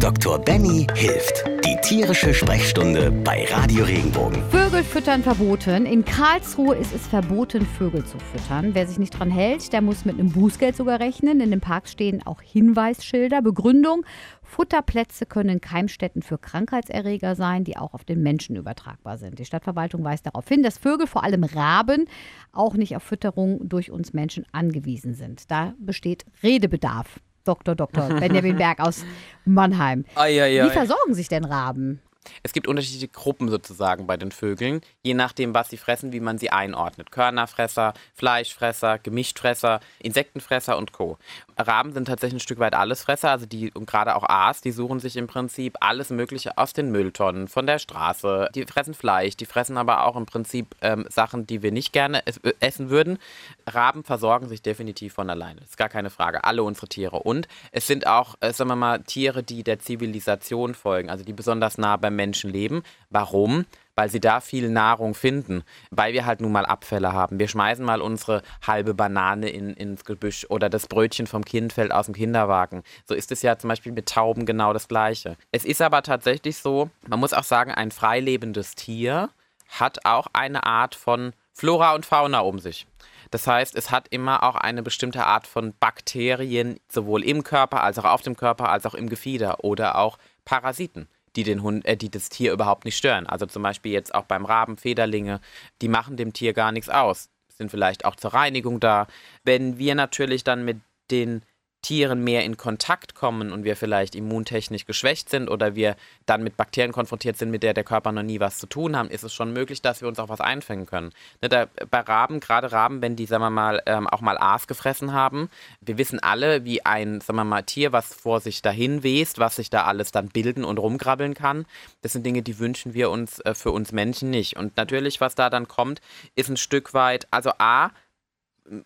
Dr. Benny hilft. Die tierische Sprechstunde bei Radio Regenbogen. Vögel füttern verboten. In Karlsruhe ist es verboten, Vögel zu füttern. Wer sich nicht dran hält, der muss mit einem Bußgeld sogar rechnen. In den Parks stehen auch Hinweisschilder. Begründung: Futterplätze können Keimstätten für Krankheitserreger sein, die auch auf den Menschen übertragbar sind. Die Stadtverwaltung weist darauf hin, dass Vögel, vor allem Raben, auch nicht auf Fütterung durch uns Menschen angewiesen sind. Da besteht Redebedarf. Dr. Dr. Benjamin Berg aus Mannheim. Ai, ai, ai. Wie versorgen sich denn Raben? Es gibt unterschiedliche Gruppen sozusagen bei den Vögeln, je nachdem, was sie fressen, wie man sie einordnet. Körnerfresser, Fleischfresser, Gemischtfresser, Insektenfresser und Co. Raben sind tatsächlich ein Stück weit Allesfresser, also die, und gerade auch Aas, die suchen sich im Prinzip alles Mögliche aus den Mülltonnen, von der Straße. Die fressen Fleisch, die fressen aber auch im Prinzip ähm, Sachen, die wir nicht gerne äh, essen würden. Raben versorgen sich definitiv von alleine. Ist gar keine Frage. Alle unsere Tiere. Und es sind auch, äh, sagen wir mal, Tiere, die der Zivilisation folgen, also die besonders nah beim Menschen leben. Warum? Weil sie da viel Nahrung finden, weil wir halt nun mal Abfälle haben. Wir schmeißen mal unsere halbe Banane in, ins Gebüsch oder das Brötchen vom Kind fällt aus dem Kinderwagen. So ist es ja zum Beispiel mit Tauben genau das Gleiche. Es ist aber tatsächlich so, man muss auch sagen, ein freilebendes Tier hat auch eine Art von Flora und Fauna um sich. Das heißt, es hat immer auch eine bestimmte Art von Bakterien, sowohl im Körper als auch auf dem Körper, als auch im Gefieder oder auch Parasiten die, den Hund, äh, die das Tier überhaupt nicht stören. Also zum Beispiel jetzt auch beim Raben Federlinge, die machen dem Tier gar nichts aus, sind vielleicht auch zur Reinigung da. Wenn wir natürlich dann mit den Tieren mehr in Kontakt kommen und wir vielleicht immuntechnisch geschwächt sind oder wir dann mit Bakterien konfrontiert sind, mit der der Körper noch nie was zu tun haben, ist es schon möglich, dass wir uns auch was einfangen können. Ne, da, bei Raben, gerade Raben, wenn die, sagen wir mal, ähm, auch mal Aas gefressen haben, wir wissen alle, wie ein, sagen wir mal, Tier, was vor sich dahin west, was sich da alles dann bilden und rumkrabbeln kann. Das sind Dinge, die wünschen wir uns äh, für uns Menschen nicht. Und natürlich, was da dann kommt, ist ein Stück weit, also A,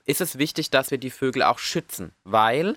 ist es wichtig, dass wir die Vögel auch schützen, weil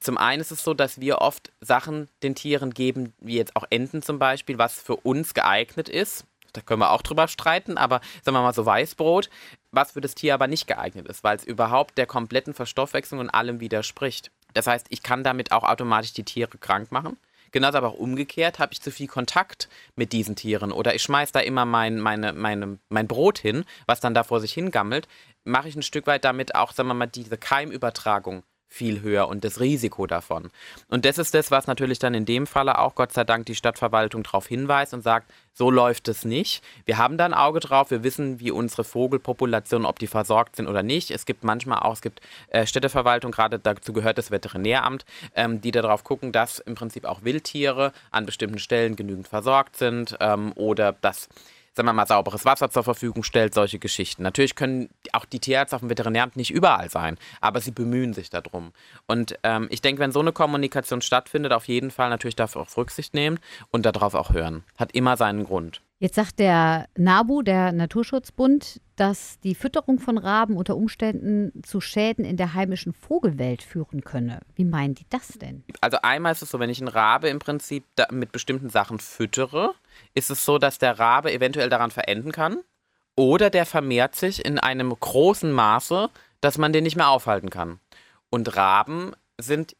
zum einen ist es so, dass wir oft Sachen den Tieren geben, wie jetzt auch Enten zum Beispiel, was für uns geeignet ist. Da können wir auch drüber streiten, aber sagen wir mal so Weißbrot, was für das Tier aber nicht geeignet ist, weil es überhaupt der kompletten Verstoffwechslung und allem widerspricht. Das heißt, ich kann damit auch automatisch die Tiere krank machen. Genauso aber auch umgekehrt, habe ich zu viel Kontakt mit diesen Tieren oder ich schmeiße da immer mein, meine, meine, mein Brot hin, was dann da vor sich hingammelt, mache ich ein Stück weit damit auch, sagen wir mal, diese Keimübertragung viel höher und das Risiko davon. Und das ist das, was natürlich dann in dem Falle auch Gott sei Dank die Stadtverwaltung darauf hinweist und sagt, so läuft es nicht. Wir haben da ein Auge drauf, wir wissen, wie unsere Vogelpopulationen, ob die versorgt sind oder nicht. Es gibt manchmal auch, es gibt äh, Städteverwaltung, gerade dazu gehört das Veterinäramt, ähm, die darauf gucken, dass im Prinzip auch Wildtiere an bestimmten Stellen genügend versorgt sind ähm, oder dass sagen wir mal, sauberes Wasser zur Verfügung stellt, solche Geschichten. Natürlich können auch die Tierärzte auf dem Veterinäramt nicht überall sein, aber sie bemühen sich darum. Und ähm, ich denke, wenn so eine Kommunikation stattfindet, auf jeden Fall natürlich dafür auch Rücksicht nehmen und darauf auch hören. Hat immer seinen Grund. Jetzt sagt der NABU, der Naturschutzbund, dass die Fütterung von Raben unter Umständen zu Schäden in der heimischen Vogelwelt führen könne. Wie meinen die das denn? Also einmal ist es so, wenn ich einen Rabe im Prinzip mit bestimmten Sachen füttere, ist es so, dass der Rabe eventuell daran verenden kann oder der vermehrt sich in einem großen Maße, dass man den nicht mehr aufhalten kann. Und Raben sind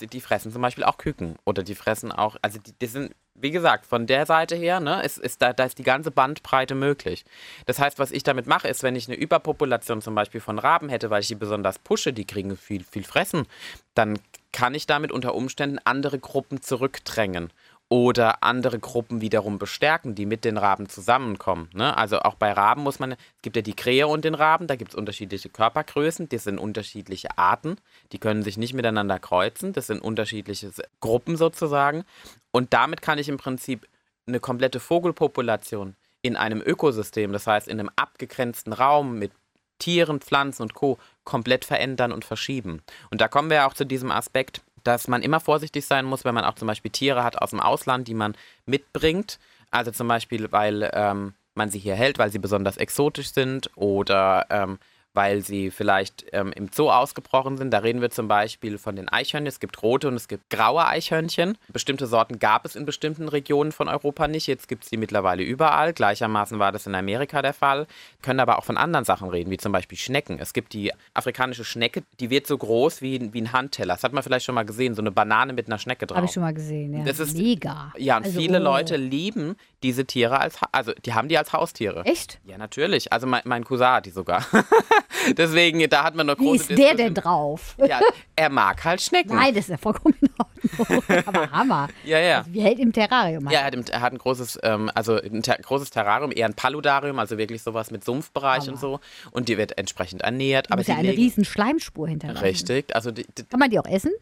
die fressen zum Beispiel auch Küken oder die fressen auch, also die, die sind, wie gesagt, von der Seite her, ne, ist, ist da, da ist die ganze Bandbreite möglich. Das heißt, was ich damit mache, ist, wenn ich eine Überpopulation zum Beispiel von Raben hätte, weil ich die besonders pushe, die kriegen viel, viel Fressen, dann kann ich damit unter Umständen andere Gruppen zurückdrängen oder andere Gruppen wiederum bestärken, die mit den Raben zusammenkommen. Ne? Also auch bei Raben muss man, es gibt ja die Krähe und den Raben, da gibt es unterschiedliche Körpergrößen, das sind unterschiedliche Arten, die können sich nicht miteinander kreuzen, das sind unterschiedliche Gruppen sozusagen. Und damit kann ich im Prinzip eine komplette Vogelpopulation in einem Ökosystem, das heißt in einem abgegrenzten Raum mit Tieren, Pflanzen und Co. komplett verändern und verschieben. Und da kommen wir auch zu diesem Aspekt, dass man immer vorsichtig sein muss, wenn man auch zum Beispiel Tiere hat aus dem Ausland, die man mitbringt. Also zum Beispiel, weil ähm, man sie hier hält, weil sie besonders exotisch sind oder ähm, weil sie vielleicht ähm, im Zoo ausgebrochen sind. Da reden wir zum Beispiel von den Eichhörnchen. Es gibt rote und es gibt graue Eichhörnchen. Bestimmte Sorten gab es in bestimmten Regionen von Europa nicht. Jetzt gibt es die mittlerweile überall. Gleichermaßen war das in Amerika der Fall. Wir können aber auch von anderen Sachen reden, wie zum Beispiel Schnecken. Es gibt die afrikanische Schnecke, die wird so groß wie, wie ein Handteller. Das hat man vielleicht schon mal gesehen, so eine Banane mit einer Schnecke drauf. Habe ich schon mal gesehen, ja. Das ist- Mega. Ja, und Also, viele oh. Leute lieben diese Tiere als, also die haben die als Haustiere. Echt? Ja, natürlich. Also mein, mein Cousin hat die sogar. Deswegen, da hat man Wie große ist der denn drauf? Ja, er mag halt Schnecken. Nein, das ist ja vollkommen in Ordnung. Aber Hammer. Ja, ja. Also, wie hält im Terrarium? Ja, er hat, im- er hat ein großes, ähm, also ein ter großes Terrarium, eher ein Paludarium, also wirklich sowas mit Sumpfbereich und so. Und die wird entsprechend ernährt. Aber musst ja eine riesen Schleimspur hinterlassen. Richtig. Also die, die, Kann man die auch essen?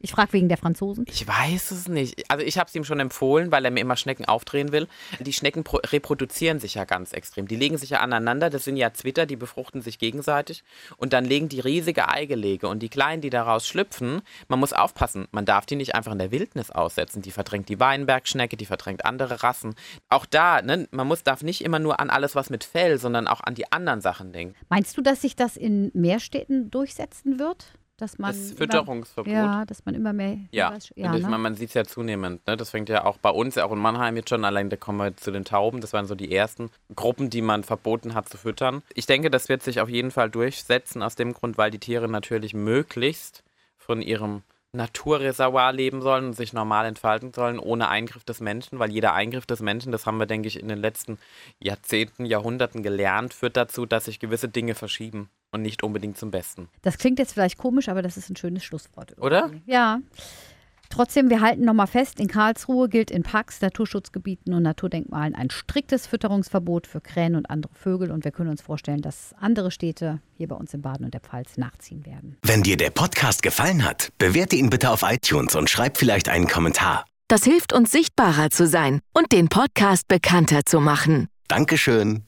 Ich frage wegen der Franzosen. ich weiß es nicht. Also ich habe es ihm schon empfohlen, weil er mir immer Schnecken aufdrehen will. Die Schnecken pro- reproduzieren sich ja ganz extrem. Die legen sich ja aneinander. Das sind ja Zwitter, die befruchten sich gegenseitig. Und dann legen die riesige Eigelege. Und die Kleinen, die daraus schlüpfen, man muss aufpassen. Man darf die nicht einfach in der Wildnis aussetzen. Die verdrängt die Weinbergschnecke, die verdrängt andere Rassen. Auch da, ne, man muss, darf nicht immer nur an alles, was mit Fell, sondern auch an die anderen Sachen denken. Meinst du, dass sich das in mehr Städten durchsetzen wird? Dass man Das immer- Fütterungsverbot. Ja, dass man immer mehr. Ja, Hinweis- und ich ne? meine, man sieht es ja zunehmend. Ne? Das fängt ja auch bei uns, auch in Mannheim jetzt schon, allein da kommen wir zu den Tauben. Das waren so die ersten Gruppen, die man verboten hat zu füttern. Ich denke, das wird sich auf jeden Fall durchsetzen, aus dem Grund, weil die Tiere natürlich möglichst von ihrem Naturreservoir leben sollen und sich normal entfalten sollen, ohne Eingriff des Menschen, weil jeder Eingriff des Menschen, das haben wir, denke ich, in den letzten Jahrzehnten, Jahrhunderten gelernt, führt dazu, dass sich gewisse Dinge verschieben und nicht unbedingt zum Besten. Das klingt jetzt vielleicht komisch, aber das ist ein schönes Schlusswort. irgendwie. Oder? Ja. Trotzdem, wir halten nochmal fest, in Karlsruhe gilt in Parks, Naturschutzgebieten und Naturdenkmalen ein striktes Fütterungsverbot für Krähen und andere Vögel. Und wir können uns vorstellen, dass andere Städte hier bei uns in Baden und der Pfalz nachziehen werden. Wenn dir der Podcast gefallen hat, bewerte ihn bitte auf iTunes und schreib vielleicht einen Kommentar. Das hilft uns sichtbarer zu sein und den Podcast bekannter zu machen. Dankeschön.